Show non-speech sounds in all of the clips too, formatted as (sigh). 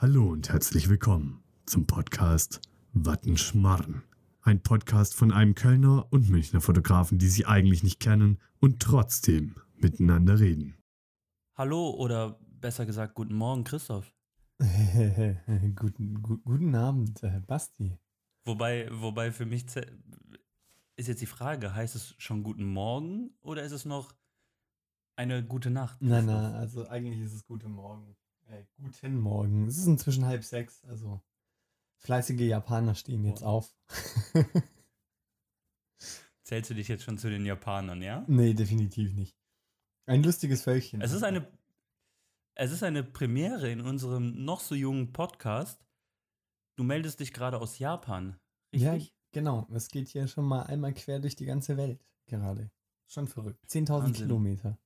Hallo und herzlich willkommen zum Podcast Wattenschmarren. Ein Podcast von einem Kölner und Münchner Fotografen, die sich eigentlich nicht kennen und trotzdem miteinander reden. Hallo oder besser gesagt guten Morgen, Christoph. (laughs) guten, gu guten Abend, äh, Basti. Wobei, wobei für mich ist jetzt die Frage, heißt es schon guten Morgen oder ist es noch eine gute Nacht? Nein, Christoph? nein, also eigentlich ist es guten Morgen. Äh, guten Morgen. Es ist inzwischen halb sechs, also fleißige Japaner stehen jetzt auf. (laughs) Zählst du dich jetzt schon zu den Japanern, ja? nee, definitiv nicht. Ein lustiges Völkchen. Es ist eine, es ist eine Premiere in unserem noch so jungen Podcast. Du meldest dich gerade aus Japan, Ja, richtig? genau. Es geht hier schon mal einmal quer durch die ganze Welt gerade. Schon verrückt. 10.000 Wahnsinn. Kilometer.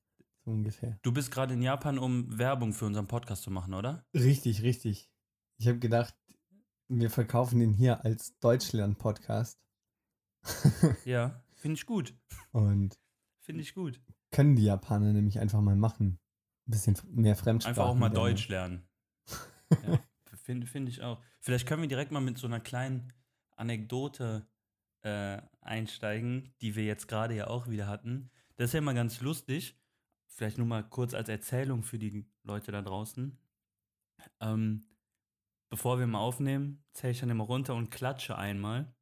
So ungefähr. Du bist gerade in Japan, um Werbung für unseren Podcast zu machen, oder? Richtig, richtig. Ich habe gedacht, wir verkaufen den hier als Deutschland-Podcast. (laughs) Ja, finde ich gut. Und Finde ich gut. können die Japaner nämlich einfach mal machen. Ein bisschen mehr Fremdsprachen. Einfach auch mal lernen. Deutsch lernen. (laughs) ja, Finde find ich auch. Vielleicht können wir direkt mal mit so einer kleinen Anekdote äh, einsteigen, die wir jetzt gerade ja auch wieder hatten. Das ist ja immer ganz lustig. Vielleicht nur mal kurz als Erzählung für die Leute da draußen. Ähm, bevor wir mal aufnehmen, zähle ich dann immer runter und klatsche einmal.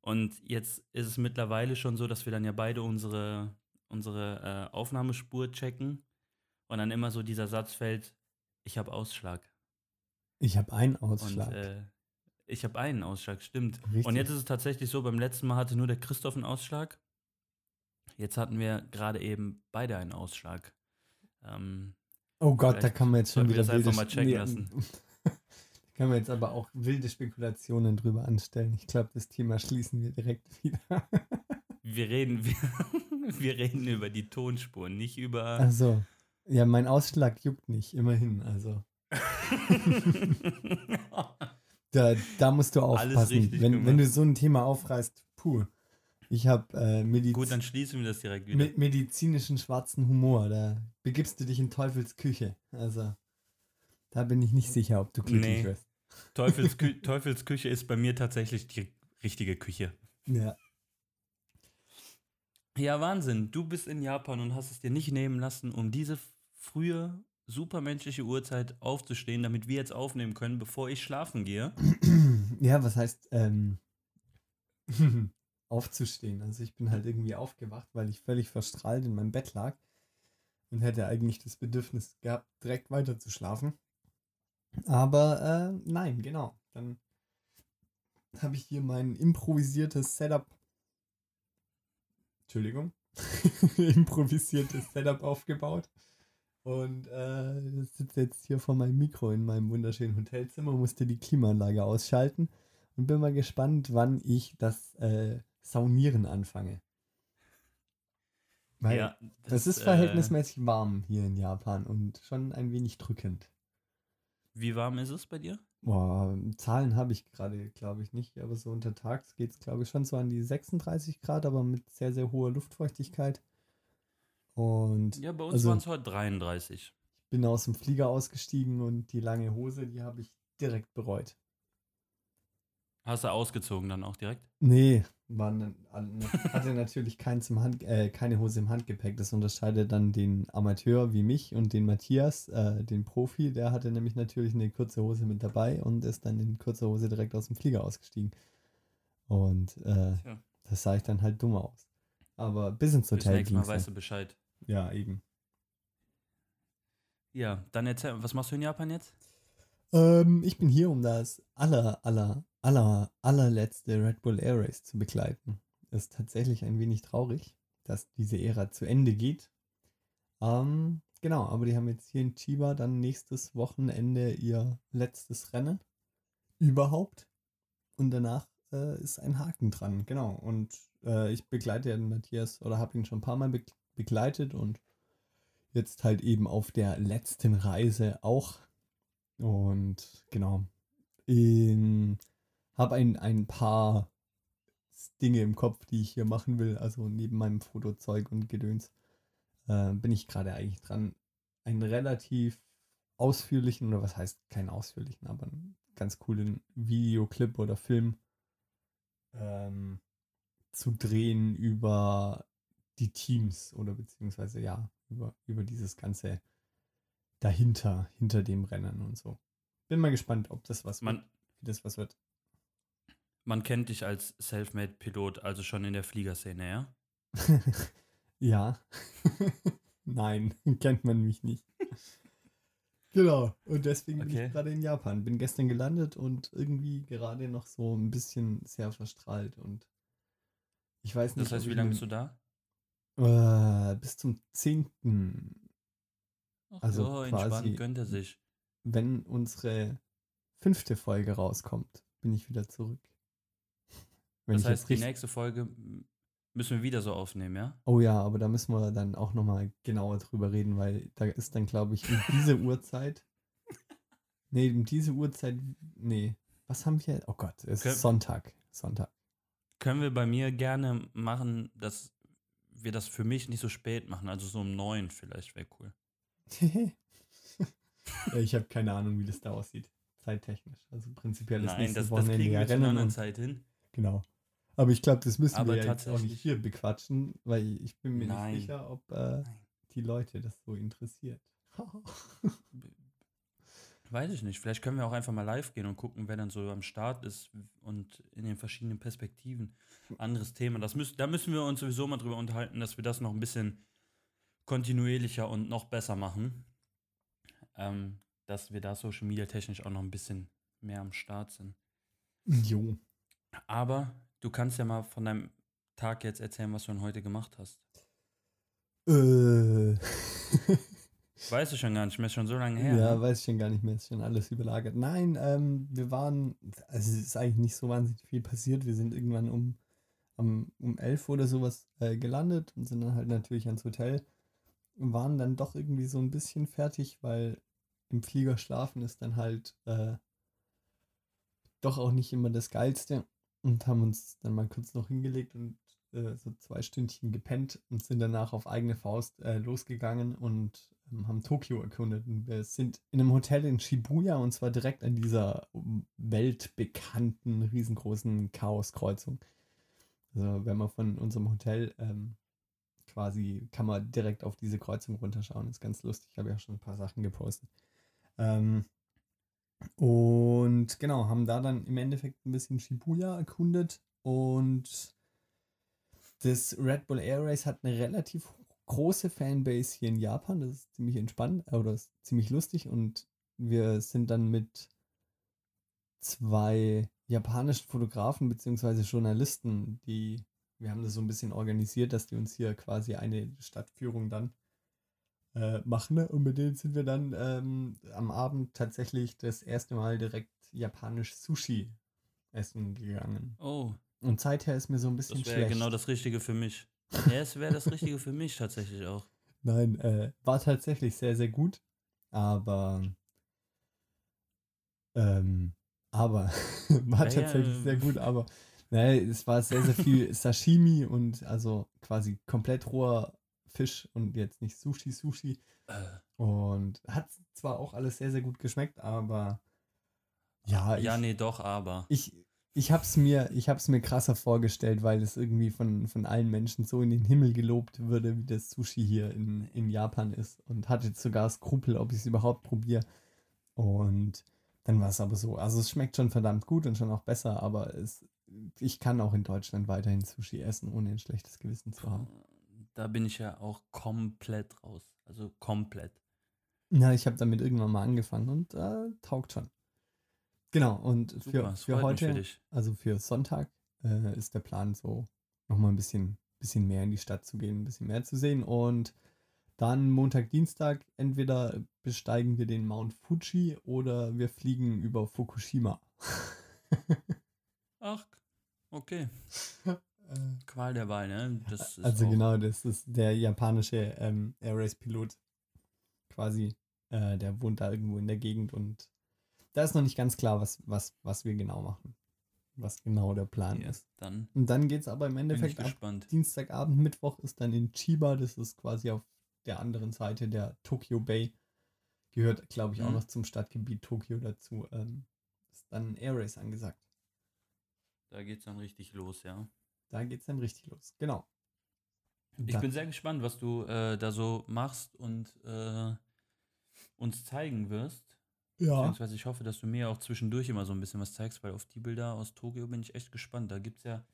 Und jetzt ist es mittlerweile schon so, dass wir dann ja beide unsere, unsere äh, Aufnahmespur checken. Und dann immer so dieser Satz fällt, ich habe Ausschlag. Ich habe einen Ausschlag. Und äh, ich habe einen Ausschlag, stimmt. Richtig. Und jetzt ist es tatsächlich so, beim letzten Mal hatte nur der Christoph einen Ausschlag. Jetzt hatten wir gerade eben beide einen Ausschlag. Ähm, oh Gott, da kann man jetzt schon wieder das einfach wilde mal checken lassen. (laughs) da kann man jetzt aber auch wilde Spekulationen drüber anstellen. Ich glaube, das Thema schließen wir direkt (laughs) wieder. wir reden, (laughs) wir, wir reden über die Tonspuren, nicht über. also, ja, mein Ausschlag juckt nicht, immerhin. Also, da, da musst du aufpassen. Wenn, wenn du so ein Thema aufreißt, puh. Ich habe äh, Mediz Gut, dann schließen wir das direkt wieder. me medizinischen schwarzen Humor. Da begibst du dich in Teufels Küche. Also, da bin ich nicht sicher, ob du glücklich Nee. wirst. Teufels, Kü (laughs) Teufels Küche ist bei mir tatsächlich die richtige Küche. Ja. Ja, Wahnsinn. Du bist in Japan und hast es dir nicht nehmen lassen, um diese frühe, supermenschliche Uhrzeit aufzustehen, damit wir jetzt aufnehmen können, bevor ich schlafen gehe. (clears throat) Ja, was heißt ähm, (laughs) aufzustehen? Also ich bin halt irgendwie aufgewacht, weil ich völlig verstrahlt in meinem Bett lag und hätte eigentlich das Bedürfnis gehabt, direkt weiter zu schlafen. Aber äh, nein, genau. Dann habe ich hier mein improvisiertes Setup. Entschuldigung. (laughs) improvisiertes Setup aufgebaut. Und äh, sitze jetzt hier vor meinem Mikro in meinem wunderschönen Hotelzimmer, musste die Klimaanlage ausschalten und bin mal gespannt, wann ich das äh, Saunieren anfange. Weil ja, es ist äh, verhältnismäßig warm hier in Japan und schon ein wenig drückend. Wie warm ist es bei dir? Boah, Zahlen habe ich gerade, glaube ich, nicht, aber so untertags geht es, glaube ich, schon so an die 36 Grad, aber mit sehr, sehr hoher Luftfeuchtigkeit. Und Ja, bei uns Also- waren es heute 33. ich bin aus dem Flieger ausgestiegen und die lange Hose, die habe ich direkt bereut. Hast du ausgezogen dann auch direkt? Nee, war ne, hatte natürlich Hand, äh, keine Hose im Handgepäck. Das unterscheidet dann den Amateur wie mich und den Matthias, äh, den Profi. Der hatte nämlich natürlich eine kurze Hose mit dabei und ist dann in kurzer Hose direkt aus dem Flieger ausgestiegen. Und äh, Tja, das sah ich dann halt dumm aus. Aber bis ins bis Hotel nächstes Mal weißt du Bescheid. Ja, eben. Ja, dann erzähl, was machst du in Japan jetzt? Ähm, ich bin hier, um das aller, aller, aller, allerletzte Red Bull Air Race zu begleiten. Ist tatsächlich ein wenig traurig, dass diese Ära zu Ende geht. Ähm, genau, aber die haben jetzt hier in Chiba dann nächstes Wochenende ihr letztes Rennen überhaupt. Und danach äh, ist ein Haken dran, genau. Und äh, ich begleite den Matthias oder habe ihn schon ein paar Mal be begleitet und jetzt halt eben auf der letzten Reise auch. Und genau, habe ein, ein paar Dinge im Kopf, die ich hier machen will. Also neben meinem Fotozeug und Gedöns äh, bin ich gerade eigentlich dran, ein relativ ausführlichen, oder was heißt keinen ausführlichen, aber einen ganz coolen Videoclip oder Film ähm, zu drehen über die Teams oder beziehungsweise ja, über, über dieses ganze dahinter, hinter dem Rennen und so. Bin mal gespannt, ob das was Man, wird, wie das was wird. man kennt dich als Selfmade-Pilot, also schon in der Fliegerszene, ja? (laughs) ja. (laughs) Nein, (laughs) kennt man mich nicht. genau. Und deswegen bin Okay. ich gerade in Japan. Bin gestern gelandet und irgendwie gerade noch so ein bisschen sehr verstrahlt und ich weiß nicht. Das heißt, wie lange bist du da? Äh, bis zum 10. Ach Also so, quasi- entspannt gönnt er sich. Wenn unsere fünfte Folge rauskommt, bin ich wieder zurück. (laughs) Wenn Das heißt, die nächste Folge müssen wir wieder so aufnehmen, ja? Oh ja, aber da müssen wir dann auch nochmal genauer drüber reden, weil da ist dann, glaube ich, um diese (laughs) Uhrzeit. Nee, um diese Uhrzeit. Nee. Was haben wir? Oh Gott, es Kön- ist Sonntag. Sonntag. Können wir bei mir gerne machen, dass wir das für mich nicht so spät machen, also so um neun vielleicht wäre cool. (laughs) ich habe keine Ahnung, wie das da aussieht. Zeittechnisch. Also prinzipiell ist Nein, das, das Wochenende kriegen ja wir zu einer anderen Zeit hin. Genau. Aber ich glaube, das müssen Aber wir ja jetzt auch nicht tatsächlich- hier bequatschen, weil ich bin mir Nein. nicht sicher, ob äh, die Leute das so interessiert. (laughs) Weiß ich nicht. Vielleicht können wir auch einfach mal live gehen und gucken, wer dann so am Start ist und in den verschiedenen Perspektiven. Anderes Thema. Das müß, da müssen wir uns sowieso mal drüber unterhalten, dass wir das noch ein bisschen kontinuierlicher und noch besser machen. Ähm, dass wir da Social Media technisch auch noch ein bisschen mehr am Start sind. jo. Aber du kannst ja mal von deinem Tag jetzt erzählen, was du denn heute gemacht hast. Äh. (laughs) Weißt du schon gar nicht mehr, ist schon so lange her. Ja, ne? weiß ich schon gar nicht mehr, ist schon alles überlagert. Nein, ähm, wir waren, also es ist eigentlich nicht so wahnsinnig viel passiert. Wir sind irgendwann um, um, um elf oder sowas äh, gelandet und sind dann halt natürlich ans Hotel waren dann doch irgendwie so ein bisschen fertig, weil im Flieger schlafen ist dann halt äh, doch auch nicht immer das Geilste und haben uns dann mal kurz noch hingelegt und äh, so zwei Stündchen gepennt und sind danach auf eigene Faust äh, losgegangen und ähm, haben Tokio erkundet. Und wir sind in einem Hotel in Shibuya und zwar direkt an dieser weltbekannten, riesengroßen Chaoskreuzung. Also wenn man von unserem Hotel ähm, quasi, kann man direkt auf diese Kreuzung runterschauen. Ist ganz lustig. Ich habe ja schon ein paar Sachen gepostet. Ähm, und genau, haben da dann im Endeffekt ein bisschen Shibuya erkundet und das Red Bull Air Race hat eine relativ große Fanbase hier in Japan. Das ist ziemlich entspannt äh, oder ist ziemlich lustig und wir sind dann mit zwei japanischen Fotografen bzw. Journalisten, die wir haben das so ein bisschen organisiert, dass die uns hier quasi eine Stadtführung dann äh, machen. ne? Und mit denen sind wir dann ähm, am Abend tatsächlich das erste Mal direkt japanisch Sushi essen gegangen. Oh, Und seither ist mir so ein bisschen das wäre schlecht. genau das Richtige für mich. Ja, es wäre das Richtige für mich tatsächlich auch. (laughs) Nein, äh, war tatsächlich sehr, sehr gut. Aber, ähm, aber, (laughs) war Ja, ja, tatsächlich ähm. sehr gut, aber, ne, es war sehr, sehr viel (laughs) Sashimi und also quasi komplett roher Fisch und jetzt nicht Sushi, Sushi. Äh, Und hat zwar auch alles sehr, sehr gut geschmeckt, aber ja, ja, ich, nee, doch, aber. ich, ich hab's mir, ich hab's mir krasser vorgestellt, weil es irgendwie von, von allen Menschen so in den Himmel gelobt würde, wie das Sushi hier in, in Japan ist. Und hatte jetzt sogar Skrupel, ob ich es überhaupt probiere. Und dann war es aber so. Also es schmeckt schon verdammt gut und schon auch besser, aber es, ich kann auch in Deutschland weiterhin Sushi essen, ohne ein schlechtes Gewissen zu haben. Da bin ich ja auch komplett raus. Also komplett. Na, ich habe damit irgendwann mal angefangen und äh, taugt schon. Genau, und Super, für, für heute, für also für Sonntag, äh, ist der Plan so, nochmal ein bisschen, bisschen mehr in die Stadt zu gehen, ein bisschen mehr zu sehen. Und dann Montag, Dienstag, entweder besteigen wir den Mount Fuji oder wir fliegen über Fukushima. (laughs) Ach, okay. (laughs) Qual der Wahl, ne? Also auch, genau, das ist der japanische ähm, Air Race Pilot quasi. Äh, der wohnt da irgendwo in der Gegend und da ist noch nicht ganz klar, was, was, was wir genau machen. Was genau der Plan Ja, ist. Dann Und dann geht es aber im Endeffekt ab. Dienstagabend, Mittwoch ist dann in Chiba, das ist quasi auf der anderen Seite der Tokyo Bay. Gehört, glaube ich, auch Mhm. noch zum Stadtgebiet Tokio dazu. Ähm, ist dann Air Race angesagt. Da geht's dann richtig los, ja. Da geht es dann richtig los. Genau. Ich Da- bin sehr gespannt, was du äh, da so machst und äh, uns zeigen wirst. ja. Beziehungsweise ich hoffe, dass du mir auch zwischendurch immer so ein bisschen was zeigst, weil auf die Bilder aus Tokio bin ich echt gespannt. Da gibt es ja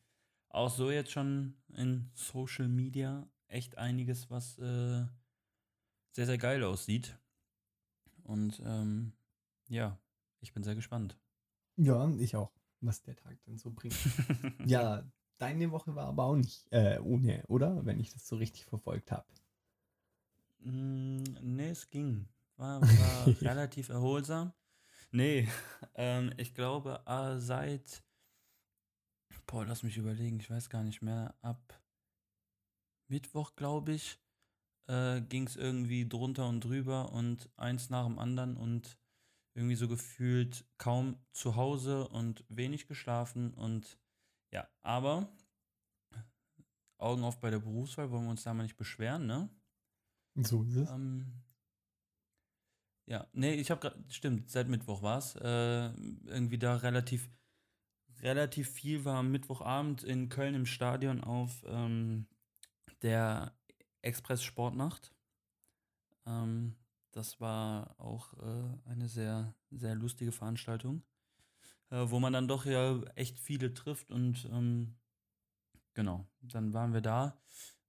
auch so jetzt schon in Social Media echt einiges, was äh, sehr, sehr geil aussieht. Und ähm, ja, ich bin sehr gespannt. Ja, ich auch, was der Tag dann so bringt. (laughs) ja, deine Woche war aber auch nicht äh, ohne, oder? Wenn ich das so richtig verfolgt habe. Mm, nee, es ging. War, (laughs) war relativ erholsam. Nee, (laughs) ähm, ich glaube, äh, seit, boah, lass mich überlegen, ich weiß gar nicht mehr, ab Mittwoch, glaube ich, äh, ging es irgendwie drunter und drüber und eins nach dem anderen und irgendwie so gefühlt kaum zu Hause und wenig geschlafen und ja, aber Augen auf bei der Berufswahl, wollen wir uns da mal nicht beschweren, ne? So ist es. Ähm, ja, nee, ich habe gerade, stimmt, seit Mittwoch war es. Äh, irgendwie da relativ, relativ viel war am Mittwochabend in Köln im Stadion auf ähm, der Express Sportnacht. Ähm, das war auch äh, eine sehr, sehr lustige Veranstaltung, äh, wo man dann doch ja echt viele trifft und ähm, genau, dann waren wir da.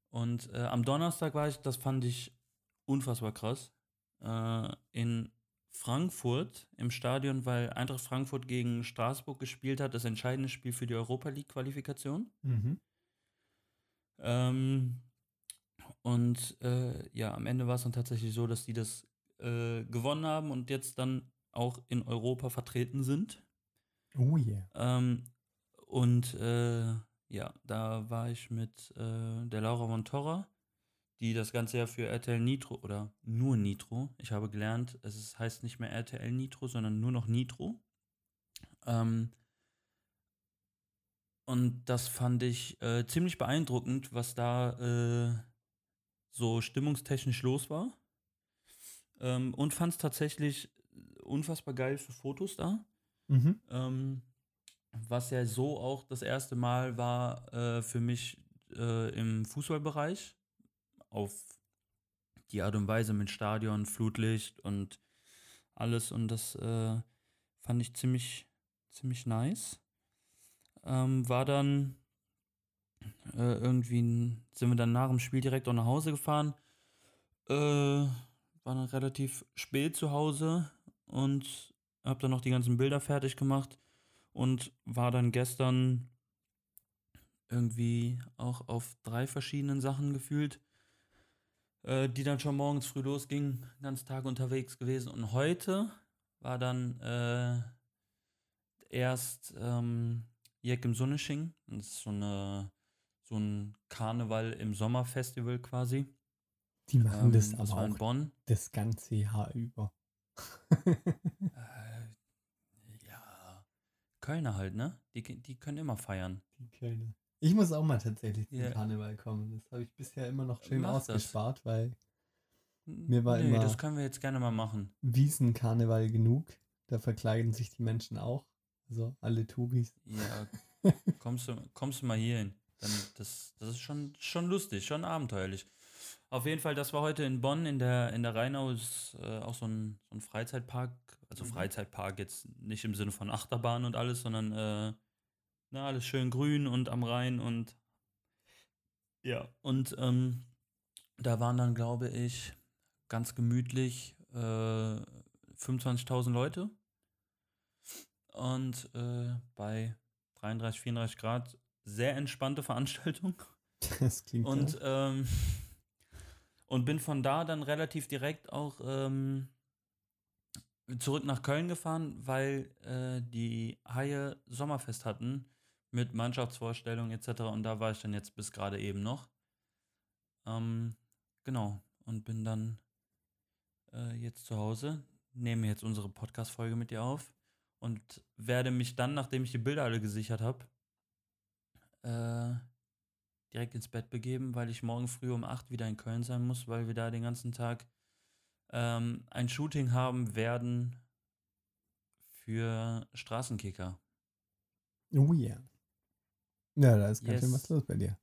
Und äh, am Donnerstag war ich, das fand ich unfassbar krass, äh, in Frankfurt im Stadion, weil Eintracht Frankfurt gegen Straßburg gespielt hat, das entscheidende Spiel für die Europa League-Qualifikation. Mhm. Ähm, und äh, ja, am Ende war es dann tatsächlich so, dass die das äh, gewonnen haben und jetzt dann auch in Europa vertreten sind. Oh yeah. Ähm, und äh, ja, da war ich mit äh, der Laura von Torra, die das Ganze ja für RTL Nitro oder nur Nitro, ich habe gelernt, es ist, heißt nicht mehr RTL Nitro, sondern nur noch Nitro. Ähm, und das fand ich äh, ziemlich beeindruckend, was da äh, so stimmungstechnisch los war. Ähm, und fand es tatsächlich unfassbar geil für Fotos da. Mhm. Ähm, was ja so auch das erste Mal war äh, für mich äh, im Fußballbereich. Auf die Art und Weise mit Stadion, Flutlicht und alles. Und das äh, fand ich ziemlich, ziemlich nice. Ähm, war dann äh, irgendwie, sind wir dann nach dem Spiel direkt auch nach Hause gefahren. Äh, war dann relativ spät zu Hause und habe dann noch die ganzen Bilder fertig gemacht und war dann gestern irgendwie auch auf drei verschiedenen Sachen gefühlt, äh, die dann schon morgens früh losgingen, ganzen Tag unterwegs gewesen. Und heute war dann äh, erst ähm, Jek im Sonnesching. Das ist so, eine, so ein Karneval im Sommerfestival quasi. Die machen Ähm, das das aber war in auch Bonn. das ganze Jahr über. Äh, ja, Kölner halt, ne? Die, die können immer feiern. Die Kölner. Ich muss auch mal tatsächlich zum Ja. Karneval kommen. Das habe ich bisher immer noch schön Mach das. ausgespart, weil Mir war nee, immer- das können wir jetzt gerne mal machen. Wiesenkarneval genug. Da verkleiden sich die Menschen auch. Also alle Touris. Ja, (laughs) kommst du, kommst du mal hier hin. Dann, das, das ist schon, schon lustig, schon abenteuerlich. Auf jeden Fall, das war heute in Bonn, in der, in der Rheinau, ist äh, auch so ein, so ein Freizeitpark. Also Mhm. Freizeitpark jetzt nicht im Sinne von Achterbahn und alles, sondern äh, na, alles schön grün und am Rhein und ja, und ähm, da waren dann, glaube ich, ganz gemütlich äh, 25.000 Leute. Und äh, bei 33, 34 Grad sehr entspannte Veranstaltung. (laughs) Das klingt Und, ja. ähm, und bin von da dann relativ direkt auch ähm, zurück nach Köln gefahren, weil äh, die Haie Sommerfest hatten mit Mannschaftsvorstellung etc. Und da war ich dann jetzt bis gerade eben noch. Ähm, genau. Und bin dann äh, jetzt zu Hause, nehme jetzt unsere Podcast-Folge mit dir auf und werde mich dann, nachdem ich die Bilder alle gesichert habe, äh, direkt ins Bett begeben, weil ich morgen früh um 8 wieder in Köln sein muss, weil wir da den ganzen Tag ähm, ein Shooting haben werden für Straßenkicker. Oh yeah. Ja, da ist ganz schön Yes. was los bei dir.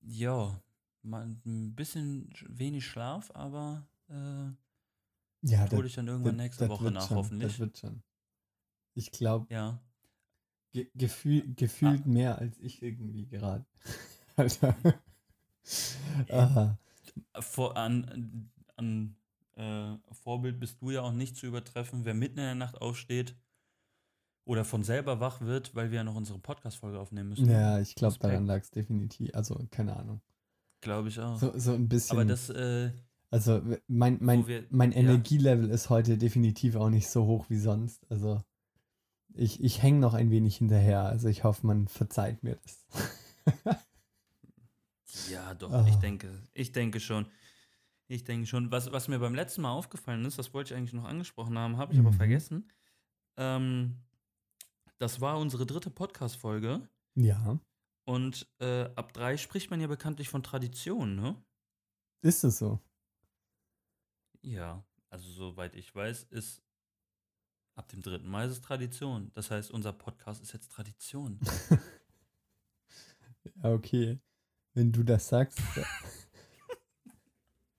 Ja, mal ein bisschen sch- wenig Schlaf, aber äh, Ja, hole ich dann irgendwann nächste Woche wird nach, schon, hoffentlich. Das wird schon. Ich glaube, Ja. Ge gefühl, gefühlt Ah. mehr als ich irgendwie gerade. (laughs) Alter. (laughs) Aha. Vor, an, an äh, Vorbild bist du ja auch nicht zu übertreffen, wer mitten in der Nacht aufsteht oder von selber wach wird, weil wir ja noch unsere Podcast-Folge aufnehmen müssen. Ja, ich glaube, daran lag es definitiv. Also, keine Ahnung. Glaube ich auch. So, so ein bisschen. Aber das, äh, also, mein, mein, wir- mein ja. Energielevel ist heute definitiv auch nicht so hoch wie sonst. Also, ich, ich hänge noch ein wenig hinterher. Also, ich hoffe, man verzeiht mir das. (laughs) ja, doch, Ah. ich denke, ich denke schon. Ich denke schon. Was, was mir beim letzten Mal aufgefallen ist, das wollte ich eigentlich noch angesprochen haben, habe ich aber Mhm. vergessen. Ähm, das war unsere dritte Podcast-Folge. ja. Und äh, ab drei spricht man ja bekanntlich von Tradition, ne? Ist es so? Ja, also soweit ich weiß, ist ab dem dritten Mal ist es Tradition. Das heißt, unser Podcast ist jetzt Tradition. (laughs) (laughs) Ja, okay. Wenn du das sagst. ja. (laughs)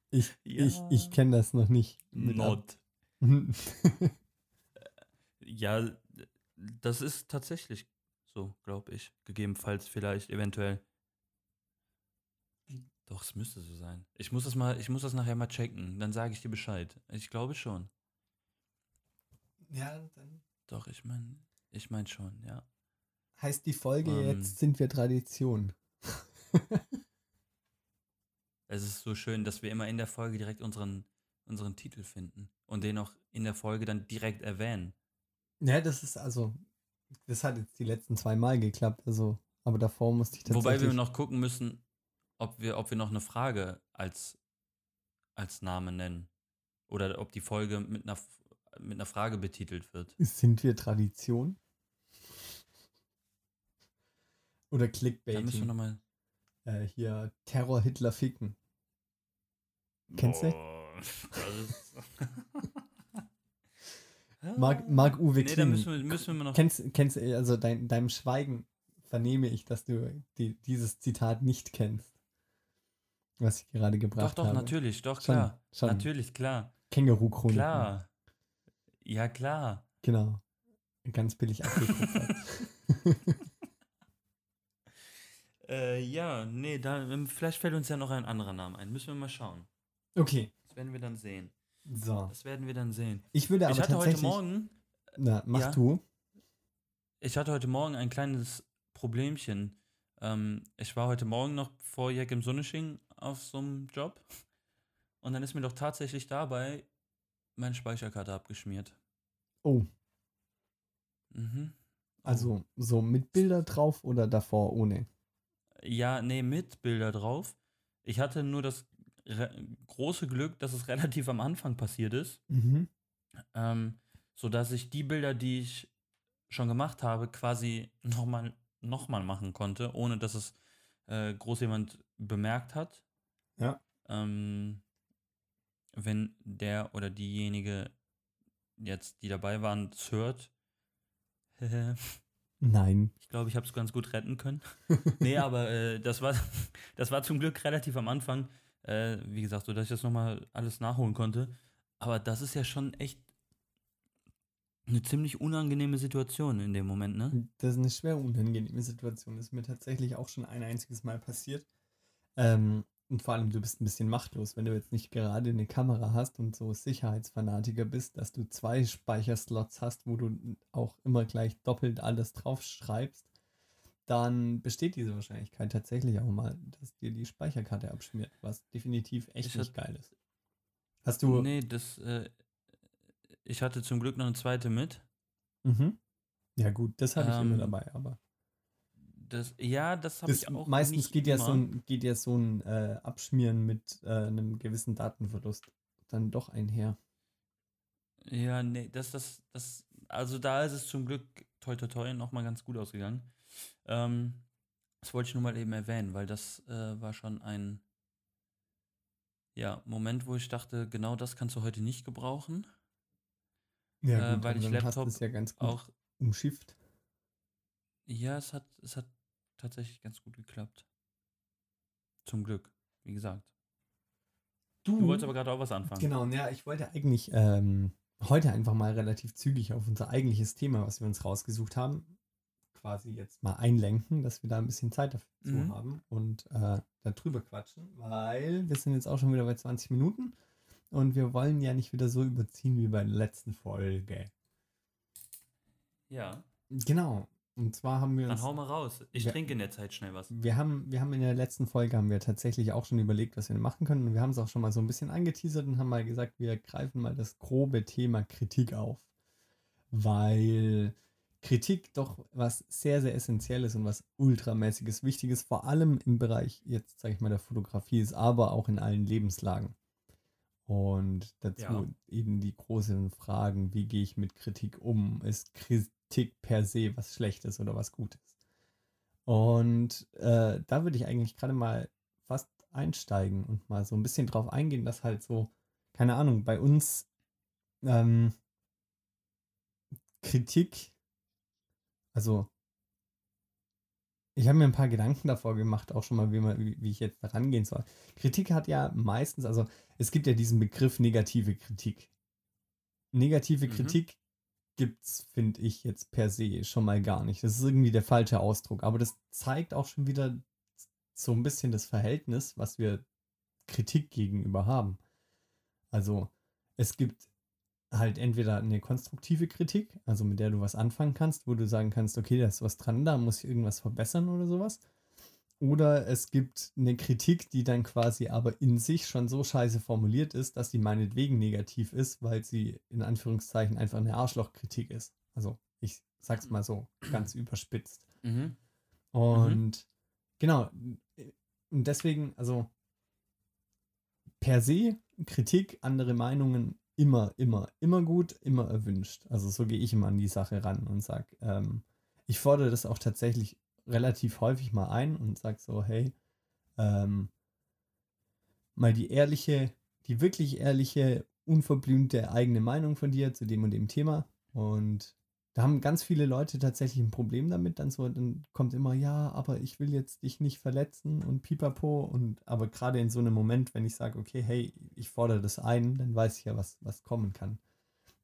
Ich, ich, ich Ja. kenne das noch nicht. Not. Ja, das ist tatsächlich so, glaube ich. Gegebenenfalls vielleicht, eventuell. Doch, es müsste so sein. Ich muss das mal, ich muss das nachher mal checken. Dann sage ich dir Bescheid. Ich glaube schon. Ja, dann Doch, ich meine, ich meine schon, ja. heißt die Folge Ähm. jetzt sind wir Tradition. (laughs) Es ist so schön, dass wir immer in der Folge direkt unseren, unseren Titel finden und den auch in der Folge dann direkt erwähnen. Ja, das ist also, das hat jetzt die letzten zwei Mal geklappt, also, aber davor musste ich tatsächlich. Wobei wir noch gucken müssen, ob wir, ob wir noch eine Frage als, als Name nennen. Oder ob die Folge mit einer, mit einer Frage betitelt wird. Sind wir Tradition? Oder Da müssen wir nochmal. Äh, hier Terror Hitler ficken. Kennst du? Mark, (laughs) Mark Uwe Nee, da müssen wir, müssen wir noch. Kennst, kennst du, also dein, deinem Schweigen vernehme ich, dass du die, dieses Zitat nicht kennst. Was ich gerade Doch, gebracht doch, habe. natürlich, doch, klar. schon. Natürlich, klar. Känguru-Chroniken. Klar. Ja, klar. Genau. Ganz billig abgekupfert. (laughs) (laughs) Äh, ja, nee, da, ähm, vielleicht fällt uns ja noch ein anderer Name ein. Müssen wir mal schauen. okay, Das werden wir dann sehen. so. Das werden wir dann sehen. Ich würde aber ich hatte heute tatsächlich... Morgen, Na, mach Ja. du. ich hatte heute Morgen ein kleines Problemchen. Ähm, ich war heute Morgen noch vor Jack im Sonnesching auf so einem Job und dann ist mir doch tatsächlich dabei meine Speicherkarte abgeschmiert. Oh, Mhm. Oh. also so mit Bilder drauf oder davor ohne? Ja, nee, mit Bilder drauf. Ich hatte nur das große Glück, dass es (laughs) relativ am Anfang passiert ist. Mhm. ähm, sodass ich die Bilder, die ich schon gemacht habe, quasi nochmal noch mal machen konnte, ohne dass es äh, groß jemand bemerkt hat. Ja. Ähm, wenn der oder diejenige jetzt, die dabei waren, es hört. (laughs) Nein. Ich glaube, ich habe es ganz gut retten können. (laughs) nee, aber äh, das, war, (laughs) das war zum Glück relativ am Anfang. Äh, wie gesagt, so dass ich das nochmal alles nachholen konnte. Aber das ist ja schon echt eine ziemlich unangenehme Situation in dem Moment, ne? Das ist eine schwer unangenehme Situation. Das ist mir tatsächlich auch schon ein einziges Mal passiert. Ähm, und vor allem, du bist ein bisschen machtlos, wenn du jetzt nicht gerade eine Kamera hast und so Sicherheitsfanatiker bist, dass du zwei Speicherslots hast, wo du auch immer gleich doppelt alles draufschreibst, dann besteht diese Wahrscheinlichkeit tatsächlich auch mal, dass dir die Speicherkarte abschmiert, was definitiv echt Ich nicht hat- geil ist. Hast du. Nee, das, äh, ich hatte zum Glück noch eine zweite mit. Mhm. Ja, gut, das habe ich immer Ähm, dabei, aber. Das, ja, das habe ich auch meistens geht ja, so ein, geht ja so ein äh, Abschmieren mit äh, einem gewissen Datenverlust dann doch einher. Ja, nee, das, das, das, also da ist es zum Glück toi toi toi nochmal ganz gut ausgegangen. Ähm, das wollte ich nur mal eben erwähnen, weil das äh, war schon ein, ja, Moment, wo ich dachte, genau das kannst du heute nicht gebrauchen. Ja, Äh, gut, weil aber ich Laptop ja ganz gut Auch, umschifft. ja, es hat, es hat tatsächlich ganz gut geklappt. Zum Glück, wie gesagt. Du wolltest aber gerade auch was anfangen. Genau, ja, ich wollte eigentlich ähm, heute einfach mal relativ zügig auf unser eigentliches Thema, was wir uns rausgesucht haben, quasi jetzt mal einlenken, dass wir da ein bisschen Zeit dazu Mhm. haben und äh, darüber quatschen, weil wir sind jetzt auch schon wieder bei 20 Minuten und wir wollen ja nicht wieder so überziehen wie bei der letzten Folge. Ja, Genau. Und zwar haben wir dann uns hau mal raus. Ich Ja. trinke in der Zeit schnell was. Wir haben, wir haben in der letzten Folge haben wir tatsächlich auch schon überlegt, was wir machen können. Und wir haben es auch schon mal so ein bisschen angeteasert und haben mal gesagt, wir greifen mal das grobe Thema Kritik auf. Weil Kritik doch was sehr, sehr Essentielles und was ultramäßiges Wichtiges, vor allem im Bereich, jetzt sage ich mal, der Fotografie ist, aber auch in allen Lebenslagen. Und dazu Ja. eben die großen Fragen, wie gehe ich mit Kritik um? Ist Kritik per se was Schlechtes oder was Gutes? Und äh, da würde ich eigentlich gerade mal fast einsteigen und mal so ein bisschen drauf eingehen, dass halt so, keine Ahnung, bei uns ähm, Kritik, also ich habe mir ein paar Gedanken davor gemacht, auch schon mal, wie, man, wie, wie ich jetzt da rangehen soll. Kritik hat ja meistens, also es gibt ja diesen Begriff negative Kritik. Negative Mhm. Kritik gibt's, finde ich, jetzt per se schon mal gar nicht. Das ist irgendwie der falsche Ausdruck. Aber das zeigt auch schon wieder so ein bisschen das Verhältnis, was wir Kritik gegenüber haben. Also es gibt halt entweder eine konstruktive Kritik, also mit der du was anfangen kannst, wo du sagen kannst, okay, da ist was dran, da muss ich irgendwas verbessern oder sowas. Oder es gibt eine Kritik, die dann quasi aber in sich schon so scheiße formuliert ist, dass sie meinetwegen negativ ist, weil sie in Anführungszeichen einfach eine Arschlochkritik ist. Also ich sag's mal so ganz überspitzt. Mhm. Und genau, und deswegen, also per se Kritik, andere Meinungen immer, immer, immer gut, immer erwünscht. Also so gehe ich immer an die Sache ran und sage, ähm, ich fordere das auch tatsächlich relativ häufig mal ein und sage so, hey, ähm, mal die ehrliche, die wirklich ehrliche, unverblümte eigene Meinung von dir zu dem und dem Thema. Und da haben ganz viele Leute tatsächlich ein Problem damit. Dann so, dann kommt immer, ja, aber ich will jetzt dich nicht verletzen und pipapo. Und aber gerade in so einem Moment, wenn ich sage, okay, hey, ich fordere das ein, dann weiß ich ja, was, was kommen kann.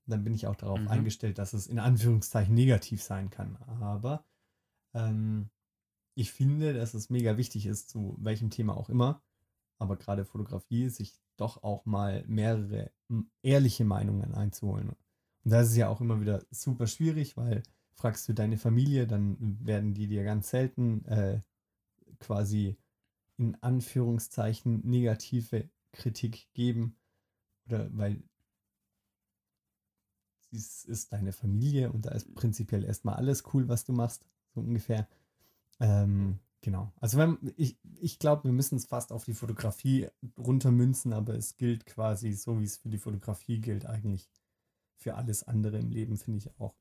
Dann bin ich auch darauf Mhm. eingestellt, dass es in Anführungszeichen negativ sein kann. Aber ähm, ich finde, dass es mega wichtig ist, zu welchem Thema auch immer, aber gerade Fotografie, sich doch auch mal mehrere ehrliche Meinungen einzuholen. Und das ist ja auch immer wieder super schwierig, weil fragst du deine Familie, dann werden die dir ganz selten äh, quasi in Anführungszeichen negative Kritik geben. Oder weil es ist deine Familie und da ist prinzipiell erstmal alles cool, was du machst, so ungefähr. Ähm, genau. Also wenn, ich, ich glaube, wir müssen es fast auf die Fotografie runtermünzen, aber es gilt quasi so, wie es für die Fotografie gilt, eigentlich für alles andere im Leben, finde ich auch.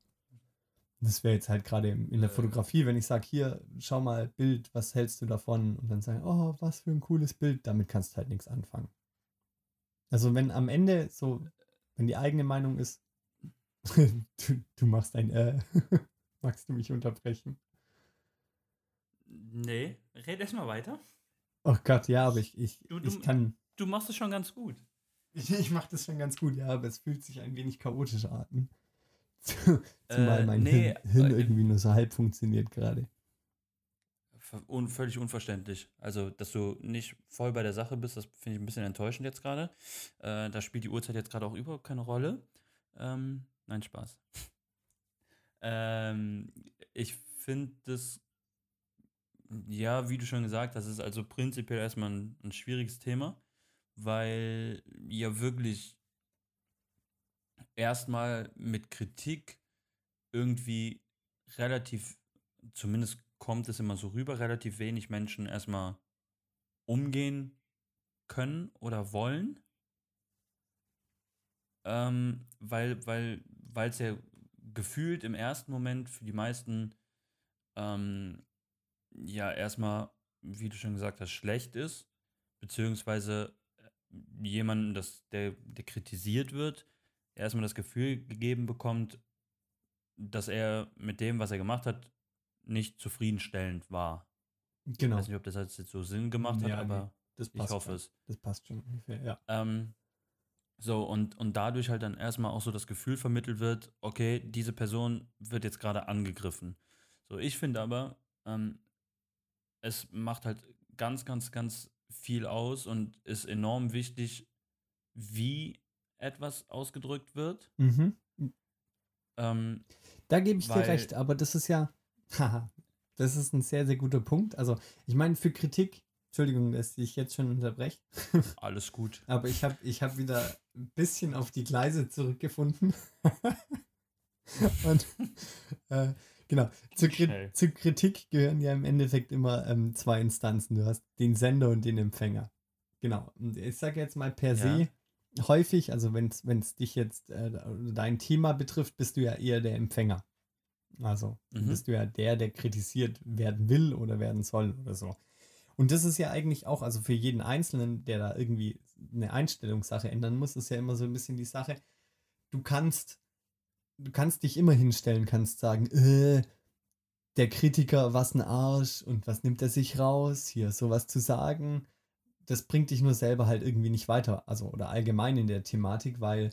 Das wäre jetzt halt gerade in der. Fotografie, wenn ich sage, hier, schau mal, Bild, was hältst du davon? Und dann sagen, oh, was für ein cooles Bild, damit kannst du halt nichts anfangen. Also wenn am Ende so, wenn die eigene Meinung ist, (laughs) du, du machst ein äh, (laughs) magst du mich unterbrechen? Nee, red erst mal weiter. Oh Gott, ja, aber ich, ich, Du- du- ich kann, Du machst es schon ganz gut. ich, ich mache das schon ganz gut, ja, aber es fühlt sich ein wenig chaotisch an. (laughs) Zumal Äh, mein nee, Hirn, Hirn äh, irgendwie nur so halb funktioniert gerade. Un völlig unverständlich. Also, dass du nicht voll bei der Sache bist, das finde ich ein bisschen enttäuschend jetzt gerade. Äh, da spielt die Uhrzeit jetzt gerade auch überhaupt keine Rolle. Ähm, nein, Spaß. Ähm, ich finde das, ja, wie du schon gesagt hast, ist also prinzipiell erstmal ein, ein schwieriges Thema, weil ja wirklich erstmal mit Kritik irgendwie relativ, zumindest kommt es immer so rüber, relativ wenig Menschen erstmal umgehen können oder wollen. Ähm, weil weil weil es ja gefühlt im ersten Moment für die meisten ähm, ja erstmal, wie du schon gesagt hast, schlecht ist, beziehungsweise jemanden, das, der, der kritisiert wird, erstmal das Gefühl gegeben bekommt, dass er mit dem, was er gemacht hat, nicht zufriedenstellend war. Genau. Ich weiß nicht, ob das jetzt so Sinn gemacht Ja, hat, nee, aber das ich hoffe schon. es. Das passt schon ungefähr, ja. Ähm, so, und, und dadurch halt dann erstmal auch so das Gefühl vermittelt wird, okay, diese Person wird jetzt gerade angegriffen. So, ich finde aber, ähm, es macht halt ganz, ganz, ganz viel aus und ist enorm wichtig, wie etwas ausgedrückt wird. Mhm. Ähm, Da gebe ich dir recht, aber das ist ja, (laughs) haha, das ist ein sehr, sehr guter Punkt. Also, ich meine, für Kritik, Entschuldigung, dass ich jetzt schon unterbreche, alles gut. (laughs) aber ich habe ich hab wieder ein bisschen auf die Gleise zurückgefunden. (laughs) Und äh, genau, zur, Kri zur Kritik gehören ja im Endeffekt immer ähm, zwei Instanzen. Du hast den Sender und den Empfänger. Genau. Und ich sage jetzt mal per se, häufig, also wenn es dich jetzt äh, dein Thema betrifft, bist du ja eher der Empfänger. Also Mhm. bist du ja der, der kritisiert werden will oder werden soll oder so. Und das ist ja eigentlich auch, also für jeden Einzelnen, der da irgendwie eine Einstellungssache ändern muss, ist ja immer so ein bisschen die Sache, du kannst, du kannst dich immer hinstellen, kannst sagen, äh, der Kritiker, was ein Arsch und was nimmt er sich raus, hier sowas zu sagen, das bringt dich nur selber halt irgendwie nicht weiter, also oder allgemein in der Thematik, weil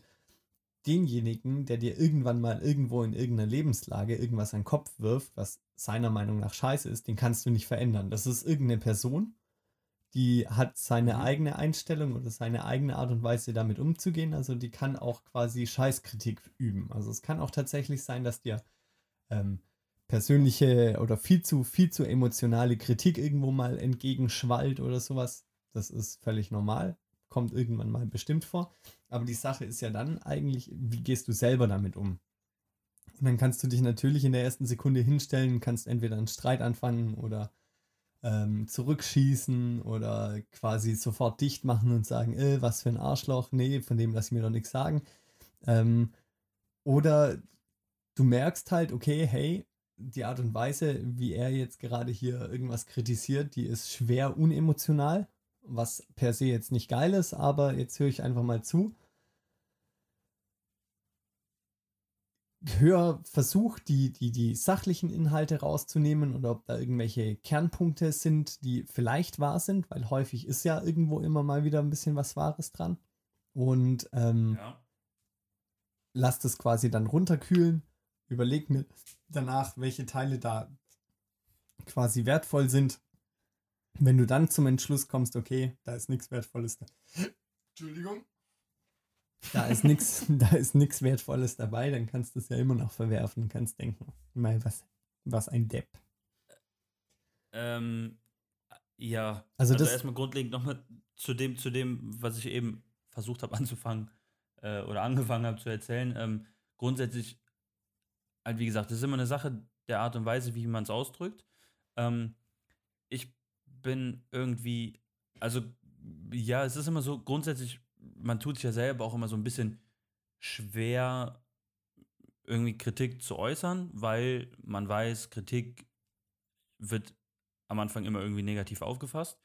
denjenigen, der dir irgendwann mal irgendwo in irgendeiner Lebenslage irgendwas an den Kopf wirft, was seiner Meinung nach scheiße ist, den kannst du nicht verändern. Das ist irgendeine Person, die hat seine Mhm. eigene Einstellung oder seine eigene Art und Weise damit umzugehen. Also die kann auch quasi Scheißkritik üben. Also es kann auch tatsächlich sein, dass dir ähm, persönliche oder viel zu, viel zu emotionale Kritik irgendwo mal entgegenschwallt oder sowas. Das ist völlig normal. Kommt irgendwann mal bestimmt vor. Aber die Sache ist ja dann eigentlich, wie gehst du selber damit um? Und dann kannst du dich natürlich in der ersten Sekunde hinstellen, kannst entweder einen Streit anfangen oder ähm, zurückschießen oder quasi sofort dicht machen und sagen, äh, was für ein Arschloch, nee, von dem lass ich mir doch nichts sagen. Ähm, oder du merkst halt, okay, hey, die Art und Weise, wie er jetzt gerade hier irgendwas kritisiert, die ist schwer unemotional, was per se jetzt nicht geil ist, aber jetzt höre ich einfach mal zu. Hör, versuch die, die, die sachlichen Inhalte rauszunehmen oder ob da irgendwelche Kernpunkte sind, die vielleicht wahr sind, weil häufig ist ja irgendwo immer mal wieder ein bisschen was Wahres dran. Und ähm, Ja. lass das quasi dann runterkühlen, überleg mir danach, welche Teile da quasi wertvoll sind. Wenn du dann zum Entschluss kommst, okay, da ist nichts Wertvolles da. Entschuldigung. Da ist nichts, (laughs) da ist nichts Wertvolles dabei, dann kannst du es ja immer noch verwerfen, kannst denken, mal was, was ein Depp. Ähm, ja, Also also, das- erstmal grundlegend nochmal zu dem, zu dem, was ich eben versucht habe (laughs) anzufangen äh, oder angefangen habe zu erzählen. Ähm, grundsätzlich, halt wie gesagt, das ist immer eine Sache der Art und Weise, wie man es ausdrückt. Ähm, ich bin irgendwie, also ja, es ist immer so, grundsätzlich, man tut sich ja selber auch immer so ein bisschen schwer, irgendwie Kritik zu äußern, weil man weiß, Kritik wird am Anfang immer irgendwie negativ aufgefasst.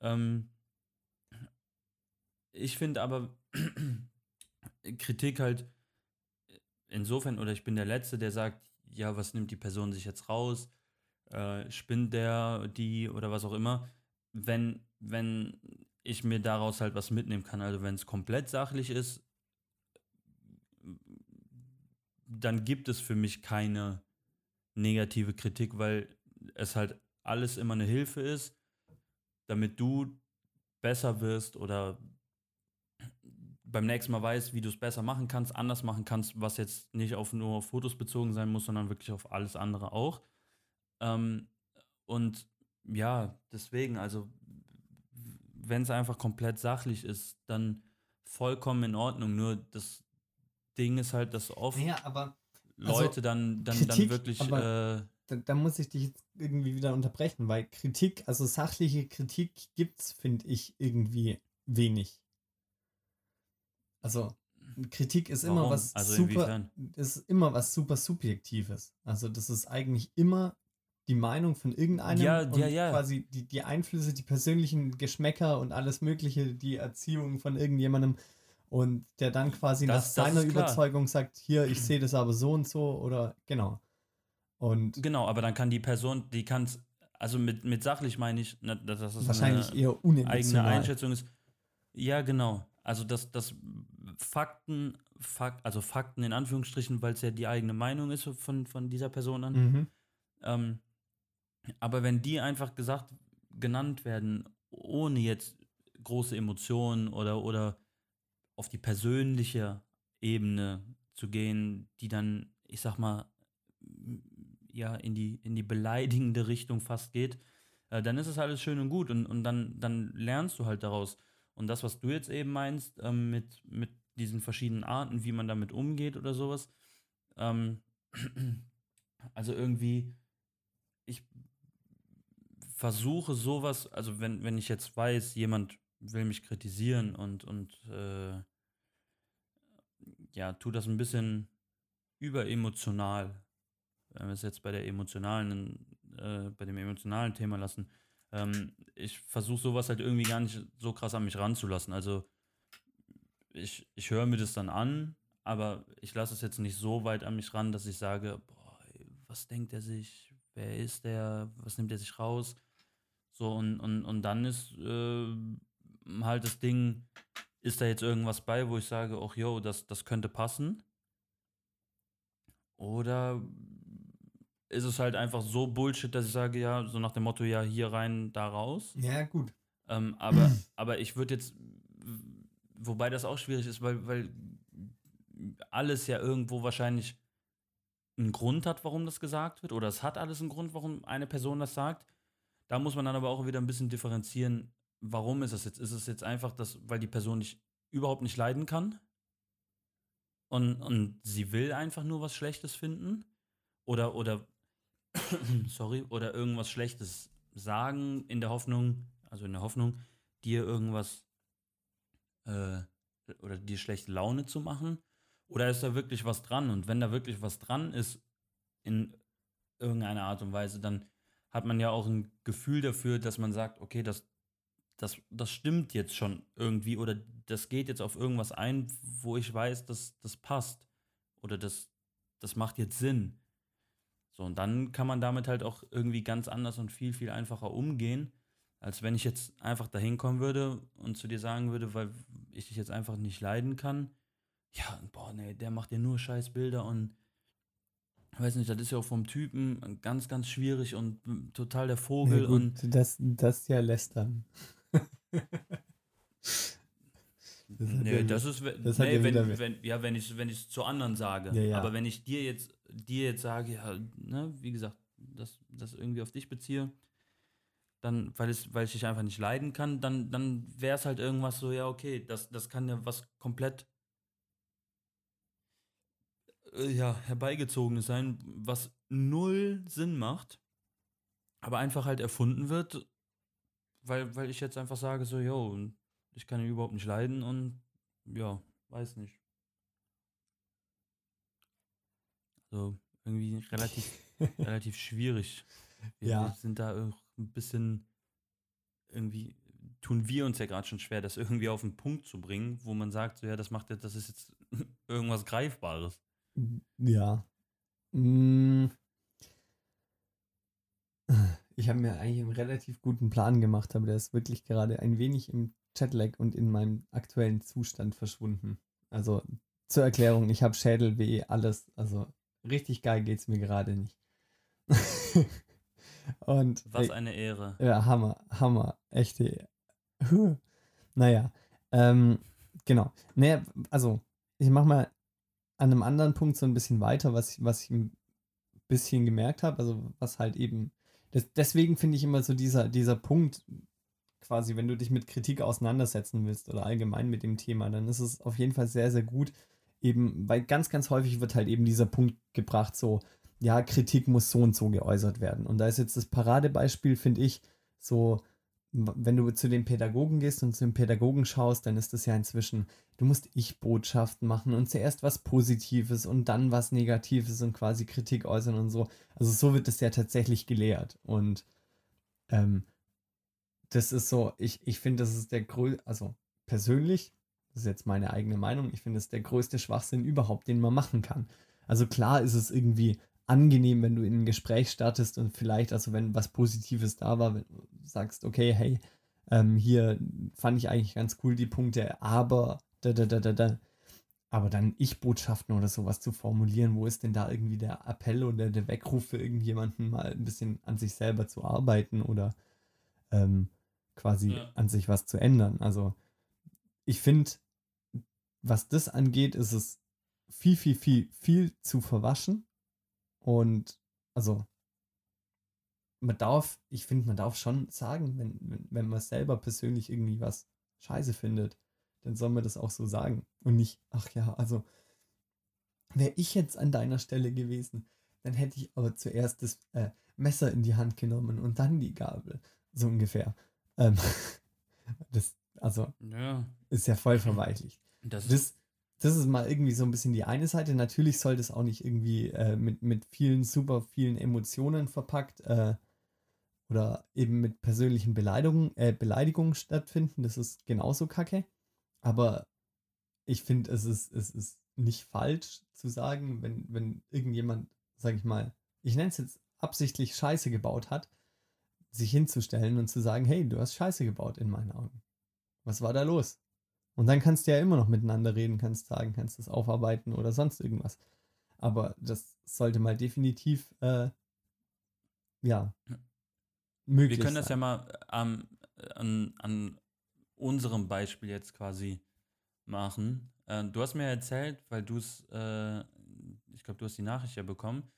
Ähm, ich finde aber (clears throat) Kritik halt insofern, oder ich bin der Letzte, der sagt, ja, was nimmt die Person sich jetzt raus? Äh, spinnt der, die oder was auch immer. Wenn, wenn ich mir daraus halt was mitnehmen kann, also wenn es komplett sachlich ist, dann gibt es für mich keine negative Kritik, weil es halt alles immer eine Hilfe ist, damit du besser wirst oder beim nächsten Mal weißt, wie du es besser machen kannst, anders machen kannst, was jetzt nicht auf nur auf Fotos bezogen sein muss, sondern wirklich auf alles andere auch. Ähm, und ja, deswegen, also wenn es einfach komplett sachlich ist, dann vollkommen in Ordnung. Nur das Ding ist halt, dass oft Naja, aber also Leute dann, dann, Kritik, dann wirklich äh, da, da muss ich dich jetzt irgendwie wieder unterbrechen, weil Kritik, also sachliche Kritik gibt's, finde ich, irgendwie wenig. Also Kritik ist immer Warum? was Also super, inwiefern? ist immer was super subjektives. Also das ist eigentlich immer die Meinung von irgendeinem Ja, und ja, ja. quasi die, die Einflüsse, die persönlichen Geschmäcker und alles Mögliche, die Erziehung von irgendjemandem und der dann quasi Das- nach das seiner. Überzeugung sagt, hier, ich sehe das aber so und so oder genau. Und Genau, aber dann kann die Person, die kann es, also mit, mit sachlich meine ich, na, dass das wahrscheinlich eine eher eigene Einschätzung ist. Ja, genau. Also dass das Fakten, Fak, also Fakten in Anführungsstrichen, weil es ja die eigene Meinung ist von, von dieser Person dann. Mhm. Ähm, aber wenn die einfach gesagt, genannt werden, ohne jetzt große Emotionen oder, oder auf die persönliche Ebene zu gehen, die dann, ich sag mal, ja, in die, in die beleidigende Richtung fast geht, äh, dann ist es alles schön und gut und, und dann, dann lernst du halt daraus. Und das, was du jetzt eben meinst, ähm, mit, mit diesen verschiedenen Arten, wie man damit umgeht oder sowas, ähm, (clears throat) also irgendwie, ich versuche sowas, also wenn, wenn ich jetzt weiß, jemand will mich kritisieren und, und äh, ja, tu das ein bisschen überemotional, wenn wir es jetzt bei der emotionalen, äh, bei dem emotionalen Thema lassen, ähm, ich versuche sowas halt irgendwie gar nicht so krass an mich ranzulassen. Also ich, ich höre mir das dann an, aber ich lasse es jetzt nicht so weit an mich ran, dass ich sage, boah, was denkt er sich, wer ist der, was nimmt er sich raus? So, und, und, und dann ist äh, halt das Ding, ist da jetzt irgendwas bei, wo ich sage, ach jo, das, das könnte passen? Oder ist es halt einfach so Bullshit, dass ich sage, ja, so nach dem Motto, ja, hier rein, da raus? Ja, gut. Ähm, aber, aber ich würde jetzt, wobei das auch schwierig ist, weil, weil alles ja irgendwo wahrscheinlich einen Grund hat, warum das gesagt wird, oder es hat alles einen Grund, warum eine Person das sagt. Da muss man dann aber auch wieder ein bisschen differenzieren, warum ist es jetzt? Ist es jetzt einfach, dass, weil die Person nicht, überhaupt nicht leiden kann? Und, und sie will einfach nur was Schlechtes finden? Oder, oder, (clears throat) sorry, oder irgendwas Schlechtes sagen in der Hoffnung, also in der Hoffnung, dir irgendwas äh, oder dir schlechte Laune zu machen? Oder ist da wirklich was dran? Und wenn da wirklich was dran ist, in irgendeiner Art und Weise, dann hat man ja auch ein Gefühl dafür, dass man sagt, okay, das, das, das stimmt jetzt schon irgendwie oder das geht jetzt auf irgendwas ein, wo ich weiß, dass das passt oder das, das macht jetzt Sinn. So, und dann kann man damit halt auch irgendwie ganz anders und viel, viel einfacher umgehen, als wenn ich jetzt einfach dahin kommen würde und zu dir sagen würde, weil ich dich jetzt einfach nicht leiden kann. Ja, boah, nee, der macht ja nur scheiß Bilder und weiß nicht, das ist ja auch vom Typen ganz, ganz schwierig und total der Vogel Ja, und gut, das, das ist ja lästern. (laughs) Das nee, ja das ist, das nee, ja wenn, wenn, ja, wenn ich wenn ich es zu anderen sage. Ja. Aber wenn ich dir jetzt dir jetzt sage, ja, ne, wie gesagt, das, das irgendwie auf dich beziehe, dann, weil es, weil ich dich einfach nicht leiden kann, dann, dann wäre es halt irgendwas so, ja, okay, das, das kann ja was komplett äh, ja, herbeigezogenes sein, was null Sinn macht, aber einfach halt erfunden wird, weil, weil ich jetzt einfach sage, so, yo, ich kann ihn überhaupt nicht leiden und ja, weiß nicht. So, irgendwie relativ, (laughs) relativ schwierig. Wir Ja. sind da auch ein bisschen irgendwie, tun wir uns ja gerade schon schwer, das irgendwie auf den Punkt zu bringen, wo man sagt, so ja, das macht jetzt, das ist jetzt (laughs) irgendwas Greifbares. Ja. Mm. Ich habe mir eigentlich einen relativ guten Plan gemacht, aber der ist wirklich gerade ein wenig im Chatlag und in meinem aktuellen Zustand verschwunden. Also zur Erklärung, ich habe Schädelweh, alles. Also richtig geil geht's mir gerade nicht. (laughs) und Was eine Ehre. ja, Hammer, Hammer, echte. Huh. Naja, ähm, genau. Naja, also, ich mach mal an einem anderen Punkt so ein bisschen weiter, was ich, was ich ein bisschen gemerkt habe, also was halt eben, das, deswegen finde ich immer so dieser, dieser Punkt, quasi, wenn du dich mit Kritik auseinandersetzen willst oder allgemein mit dem Thema, dann ist es auf jeden Fall sehr, sehr gut, eben, weil ganz, ganz häufig wird halt eben dieser Punkt gebracht, so, ja, Kritik muss so und so geäußert werden. Und da ist jetzt das Paradebeispiel, finde ich, so wenn du zu den Pädagogen gehst und zu den Pädagogen schaust, dann ist das ja inzwischen, du musst Ich-Botschaften machen und zuerst was Positives und dann was Negatives und quasi Kritik äußern und so. Also so wird es ja tatsächlich gelehrt. Und ähm, das ist so, ich, ich finde, das ist der größte, also persönlich, das ist jetzt meine eigene Meinung, ich finde, das ist der größte Schwachsinn überhaupt, den man machen kann. Also klar ist es irgendwie angenehm, wenn du in ein Gespräch startest und vielleicht, also wenn was Positives da war, wenn du sagst, okay, hey, ähm, hier fand ich eigentlich ganz cool die Punkte, aber da, da, da, da, da. Aber dann Ich-Botschaften oder sowas zu formulieren, wo ist denn da irgendwie der Appell oder der Weckruf für irgendjemanden mal ein bisschen an sich selber zu arbeiten oder ähm, quasi ja. an sich was zu ändern. Also ich finde, was das angeht, ist es viel, viel, viel, viel zu verwaschen. Und also, man darf, ich finde, man darf schon sagen, wenn, wenn, wenn man selber persönlich irgendwie was scheiße findet, dann soll man das auch so sagen. Und nicht, ach ja, also, wäre ich jetzt an deiner Stelle gewesen, dann hätte ich aber zuerst das äh, Messer in die Hand genommen und dann die Gabel. So ungefähr. Ähm, (laughs) das, also, ja. ist ja voll verweichlicht. Das, das, das ist mal irgendwie so ein bisschen die eine Seite. Natürlich soll das auch nicht irgendwie äh, mit, mit vielen, super vielen Emotionen verpackt äh, oder eben mit persönlichen Beleidigungen, äh, Beleidigungen stattfinden. Das ist genauso kacke. Aber ich finde, es ist, es ist nicht falsch zu sagen, wenn, wenn irgendjemand, sag ich mal, ich nenne es jetzt absichtlich Scheiße gebaut hat, sich hinzustellen und zu sagen, hey, du hast Scheiße gebaut in meinen Augen. Was war da los? Und dann kannst du ja immer noch miteinander reden, kannst sagen, kannst das aufarbeiten oder sonst irgendwas. Aber das sollte mal definitiv, äh, ja, möglich Wir können sein. das ja mal ähm, an, an unserem Beispiel jetzt quasi machen. Äh, du hast mir erzählt, weil du es, äh, ich glaube, du hast die Nachricht ja bekommen,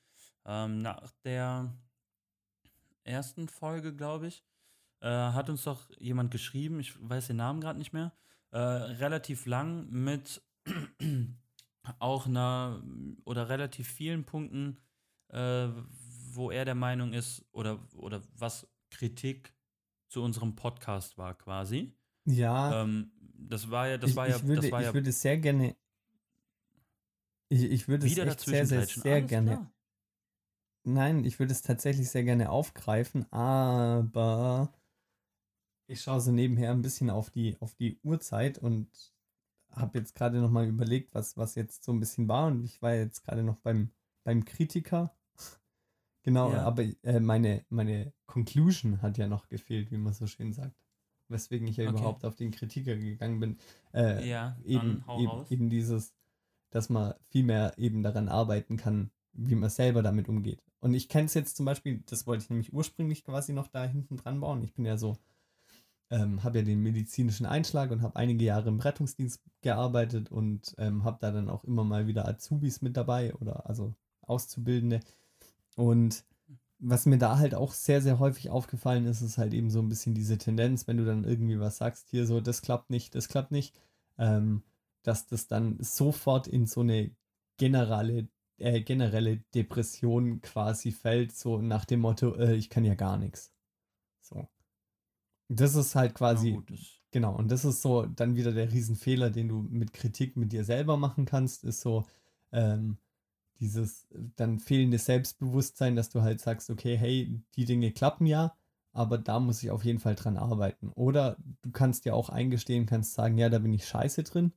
ähm, nach der ersten Folge, glaube ich, äh, hat uns doch jemand geschrieben, ich weiß den Namen gerade nicht mehr, äh, relativ lang mit (clears throat) auch einer oder relativ vielen Punkten, äh, wo er der Meinung ist oder, oder was Kritik zu unserem Podcast war quasi. Ja. Ähm, das war ja, das ich, war ja, ich würde, das war ich ja. würde sehr gerne. Ich, ich würde es echt sehr, sehr, sehr gerne. Klar. Nein, ich würde es tatsächlich sehr gerne aufgreifen, aber ich schaue so nebenher ein bisschen auf die, auf die Uhrzeit und habe jetzt gerade nochmal überlegt, was, was jetzt so ein bisschen war. Und ich war jetzt gerade noch beim, beim Kritiker. (laughs) genau, ja. aber äh, meine, meine Conclusion hat ja noch gefehlt, wie man so schön sagt. Weswegen ich ja okay. überhaupt auf den Kritiker gegangen bin. Äh, ja, eben, eben, eben dieses, dass man viel mehr eben daran arbeiten kann, wie man selber damit umgeht. Und ich kenne es jetzt zum Beispiel, das wollte ich nämlich ursprünglich quasi noch da hinten dran bauen. Ich bin ja so ähm, habe ja den medizinischen Einschlag und habe einige Jahre im Rettungsdienst gearbeitet und ähm, habe da dann auch immer mal wieder Azubis mit dabei oder also Auszubildende. Und was mir da halt auch sehr, sehr häufig aufgefallen ist, ist halt eben so ein bisschen diese Tendenz, wenn du dann irgendwie was sagst, hier so, das klappt nicht, das klappt nicht, ähm, dass das dann sofort in so eine generelle, äh, generelle Depression quasi fällt, so nach dem Motto, äh, ich kann ja gar nichts. Das ist halt quasi, gut, genau, und das ist so dann wieder der Riesenfehler, den du mit Kritik mit dir selber machen kannst, ist so ähm, dieses dann fehlende Selbstbewusstsein, dass du halt sagst, okay, hey, die Dinge klappen ja, aber da muss ich auf jeden Fall dran arbeiten. Oder du kannst dir auch eingestehen, kannst sagen, ja, da bin ich scheiße drin.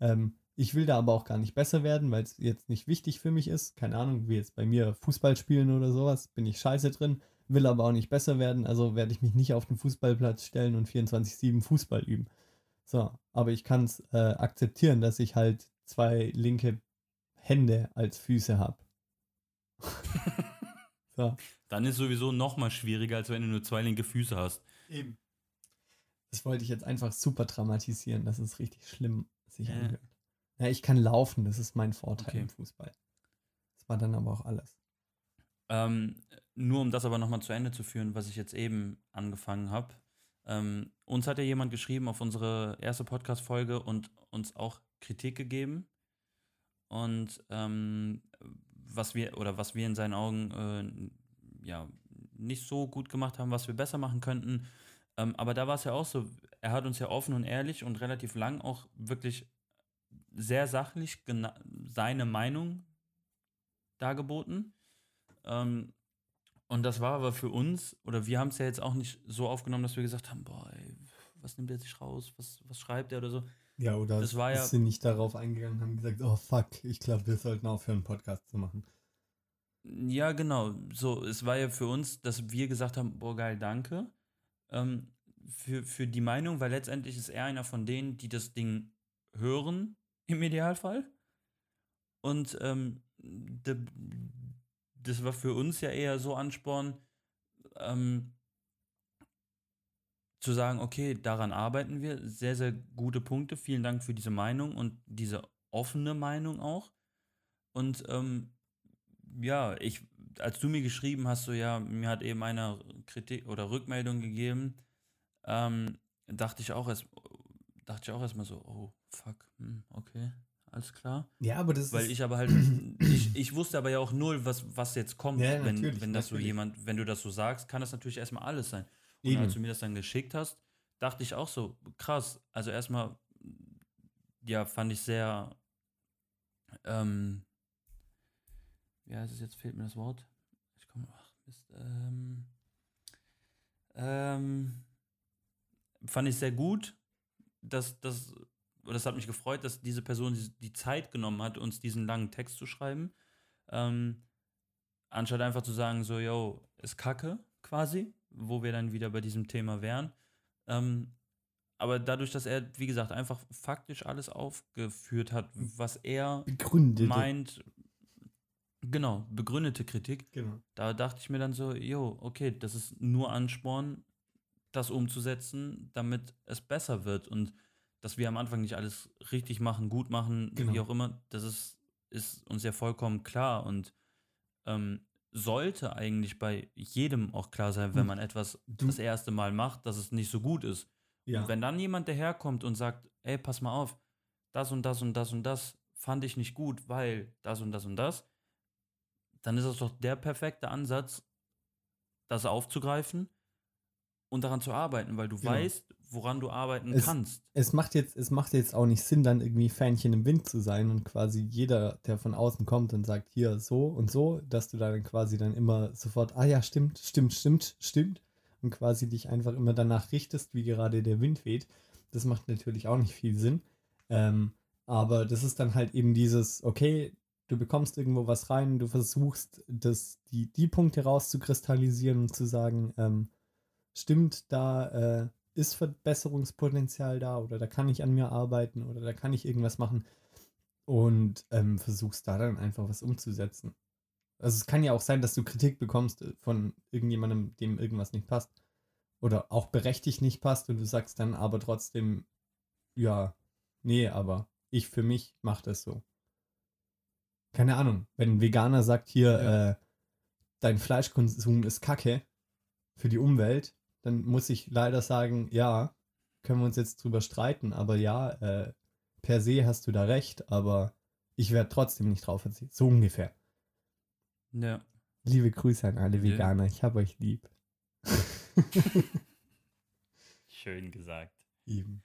Ähm, ich will da aber auch gar nicht besser werden, weil es jetzt nicht wichtig für mich ist. Keine Ahnung, wie jetzt bei mir Fußball spielen oder sowas, bin ich scheiße drin will aber auch nicht besser werden, also werde ich mich nicht auf den Fußballplatz stellen und 24-7 Fußball üben. So, aber ich kann es äh, akzeptieren, dass ich halt zwei linke Hände als Füße habe. (laughs) so. Dann ist sowieso noch mal schwieriger, als wenn du nur zwei linke Füße hast. Eben. Das wollte ich jetzt einfach super dramatisieren, dass es richtig schlimm sich äh. anhört. Ja, ich kann laufen, das ist mein Vorteil okay. im Fußball. Das war dann aber auch alles. Ähm, nur um das aber nochmal zu Ende zu führen, was ich jetzt eben angefangen habe. Ähm, uns hat ja jemand geschrieben auf unsere erste Podcast-Folge und uns auch Kritik gegeben. Und ähm, was wir, oder was wir in seinen Augen äh, ja nicht so gut gemacht haben, was wir besser machen könnten. Ähm, aber da war es ja auch so, er hat uns ja offen und ehrlich und relativ lang auch wirklich sehr sachlich seine Meinung dargeboten. Ähm, und das war aber für uns, oder wir haben es ja jetzt auch nicht so aufgenommen, dass wir gesagt haben, boah, ey, was nimmt er sich raus, was, was schreibt er oder so. Ja, oder das war ja, sind nicht darauf eingegangen, haben gesagt, oh fuck, ich glaube, wir sollten aufhören, einen Podcast zu machen. Ja, genau. So, es war ja für uns, dass wir gesagt haben, boah, geil, danke. Ähm, für, für die Meinung, weil letztendlich ist er einer von denen, die das Ding hören, im Idealfall. Und ähm, de, das war für uns ja eher so Ansporn, ähm, zu sagen, okay, daran arbeiten wir. Sehr, sehr gute Punkte. Vielen Dank für diese Meinung und diese offene Meinung auch. Und ähm, ja, ich, als du mir geschrieben hast, so ja, mir hat eben einer Kritik oder Rückmeldung gegeben, ähm, dachte ich auch erst, dachte ich auch erstmal so, oh fuck, hm, okay, alles klar. Ja, aber das Weil ich aber halt, (clears throat) ich, wusste aber ja auch null, was, was jetzt kommt, ja, wenn, wenn das so jemand, wenn du das so sagst, kann das natürlich erstmal alles sein. Und Eben. als du mir das dann geschickt hast, dachte ich auch so, krass. Also erstmal, ja, fand ich sehr, ähm, wie heißt es jetzt, fehlt mir das Wort. Ich komme, ach Mist, ähm, ähm, fand ich sehr gut, dass das, das hat mich gefreut, dass diese Person die, die Zeit genommen hat, uns diesen langen Text zu schreiben. Ähm, anstatt einfach zu sagen, so, yo, ist kacke, quasi, wo wir dann wieder bei diesem Thema wären. Ähm, aber dadurch, dass er, wie gesagt, einfach faktisch alles aufgeführt hat, was er Begründete. meint, genau, begründete Kritik, genau. da dachte ich mir dann so, jo, okay, das ist nur Ansporn, das umzusetzen, damit es besser wird. Und dass wir am Anfang nicht alles richtig machen, gut machen, Genau. wie auch immer, das ist, ist uns ja vollkommen klar. Und ähm, sollte eigentlich bei jedem auch klar sein, wenn Und man etwas du- das erste Mal macht, dass es nicht so gut ist. Ja. Und wenn dann jemand daherkommt und sagt, ey, pass mal auf, das und das und das und das fand ich nicht gut, weil das und das und das, dann ist das doch der perfekte Ansatz, das aufzugreifen und daran zu arbeiten, weil du Genau. weißt, woran du arbeiten Es- kannst. es macht jetzt, es macht jetzt auch nicht Sinn, dann irgendwie Fähnchen im Wind zu sein und quasi jeder, der von außen kommt und sagt, hier so und so, dass du da dann quasi dann immer sofort, ah ja, stimmt, stimmt, stimmt, stimmt und quasi dich einfach immer danach richtest, wie gerade der Wind weht. Das macht natürlich auch nicht viel Sinn. Ähm, aber das ist dann halt eben dieses, okay, du bekommst irgendwo was rein, du versuchst, das, die, die Punkte rauszukristallisieren und zu sagen, ähm, stimmt, da äh, ist Verbesserungspotenzial da oder da kann ich an mir arbeiten oder da kann ich irgendwas machen und ähm, versuchst da dann einfach was umzusetzen. Also es kann ja auch sein, dass du Kritik bekommst äh, von irgendjemandem, dem irgendwas nicht passt oder auch berechtigt nicht passt und du sagst dann aber trotzdem, ja, nee, aber ich für mich mache das so. Keine Ahnung, wenn ein Veganer sagt hier, Ja. äh, dein Fleischkonsum ist Kacke für die Umwelt, dann muss ich leider sagen, ja, können wir uns jetzt drüber streiten, aber ja, äh, per se hast du da recht, aber ich werde trotzdem nicht drauf verzichten. So ungefähr. Ja. Liebe Grüße an alle Ja. Veganer, ich hab euch lieb. (laughs) Schön gesagt. Eben.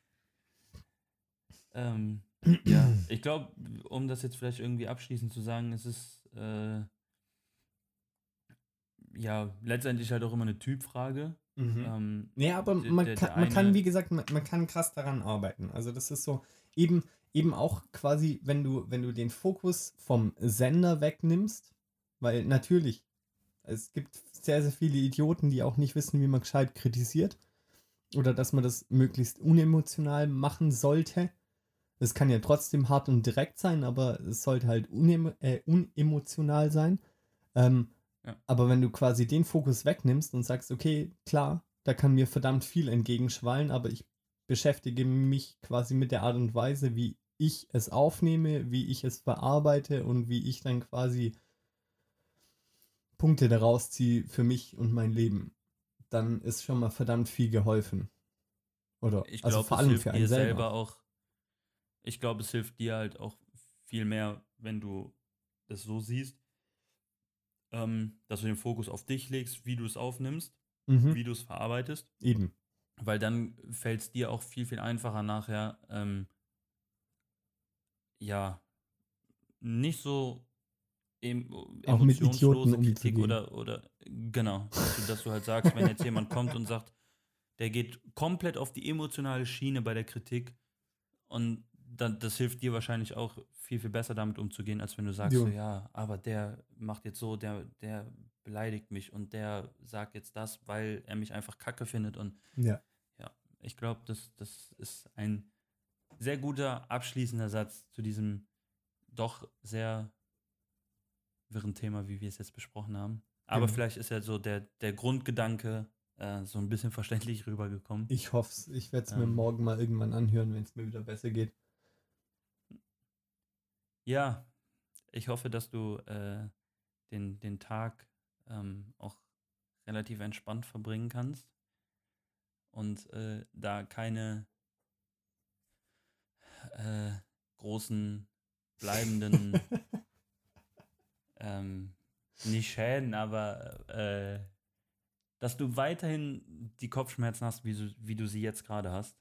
Ähm, (clears throat) ja, ich glaube, um das jetzt vielleicht irgendwie abschließend zu sagen, es ist äh, ja letztendlich halt auch immer eine Typfrage. Mhm. Ähm, Nee, aber man, der- kann, der man kann, wie gesagt, man, man kann krass daran arbeiten. Also das ist so, eben, eben auch quasi, wenn du, wenn du den Fokus vom Sender wegnimmst, weil natürlich, es gibt sehr, sehr viele Idioten, die auch nicht wissen, wie man gescheit kritisiert. Oder dass man das möglichst unemotional machen sollte. Es kann ja trotzdem hart und direkt sein, aber es sollte halt unem äh, unemotional sein. Ähm, Ja. Aber wenn du quasi den Fokus wegnimmst und sagst, okay, klar, da kann mir verdammt viel entgegenschwallen, aber ich beschäftige mich quasi mit der Art und Weise, wie ich es aufnehme, wie ich es verarbeite und wie ich dann quasi Punkte daraus ziehe für mich und mein Leben, dann ist schon mal verdammt viel geholfen. Oder ich also glaube, vor allem für dir einen selber selber. auch. Ich glaube, es hilft dir halt auch viel mehr, wenn du es so siehst, ähm, dass du den Fokus auf dich legst, wie du es aufnimmst, Mhm. wie du es verarbeitest. Eben. weil dann fällt es dir auch viel, viel einfacher nachher, ähm, ja, nicht so em Auch mit Idioten emotionslose Kritik umzugehen. oder, oder genau, du, dass du halt sagst, wenn jetzt jemand kommt und sagt, der geht komplett auf die emotionale Schiene bei der Kritik und dann, das hilft dir wahrscheinlich auch viel, viel besser damit umzugehen, als wenn du sagst, Jo. so, ja, aber der macht jetzt so, der, der beleidigt mich und der sagt jetzt das, weil er mich einfach kacke findet und Ja. ich glaube, das, das ist ein sehr guter abschließender Satz zu diesem doch sehr wirren Thema, wie wir es jetzt besprochen haben. Aber Genau. vielleicht ist ja so der, der Grundgedanke äh, so ein bisschen (laughs) verständlich rübergekommen. Ich hoffe es. Ich werde es mir Ähm. morgen mal irgendwann anhören, wenn es mir wieder besser geht. Ja, ich hoffe, dass du äh, den, den Tag ähm, auch relativ entspannt verbringen kannst und äh, da keine äh, großen bleibenden (laughs) ähm, nicht Schäden, aber äh, dass du weiterhin die Kopfschmerzen hast, wie du, wie du sie jetzt gerade hast.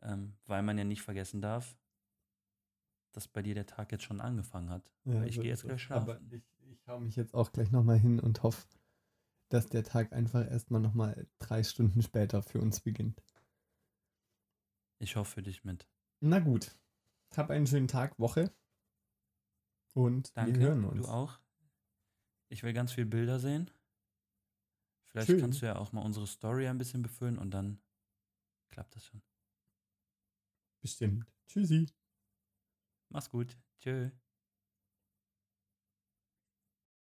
Ähm, weil man ja nicht vergessen darf, dass bei dir der Tag jetzt schon angefangen hat. Ja, ich gehe jetzt gleich es. Aber schlafen. ich, ich hau mich jetzt auch gleich nochmal hin und hoffe, dass der Tag einfach erstmal nochmal drei Stunden später für uns beginnt. Ich hoffe für dich mit. Na gut. Hab einen schönen Tag, Woche. Und Danke. wir hören uns. Du auch. Ich will ganz viele Bilder sehen. Vielleicht Schön. kannst du ja auch mal unsere Story ein bisschen befüllen und dann klappt das schon. Bestimmt. Tschüssi. Mach's gut. Tschö.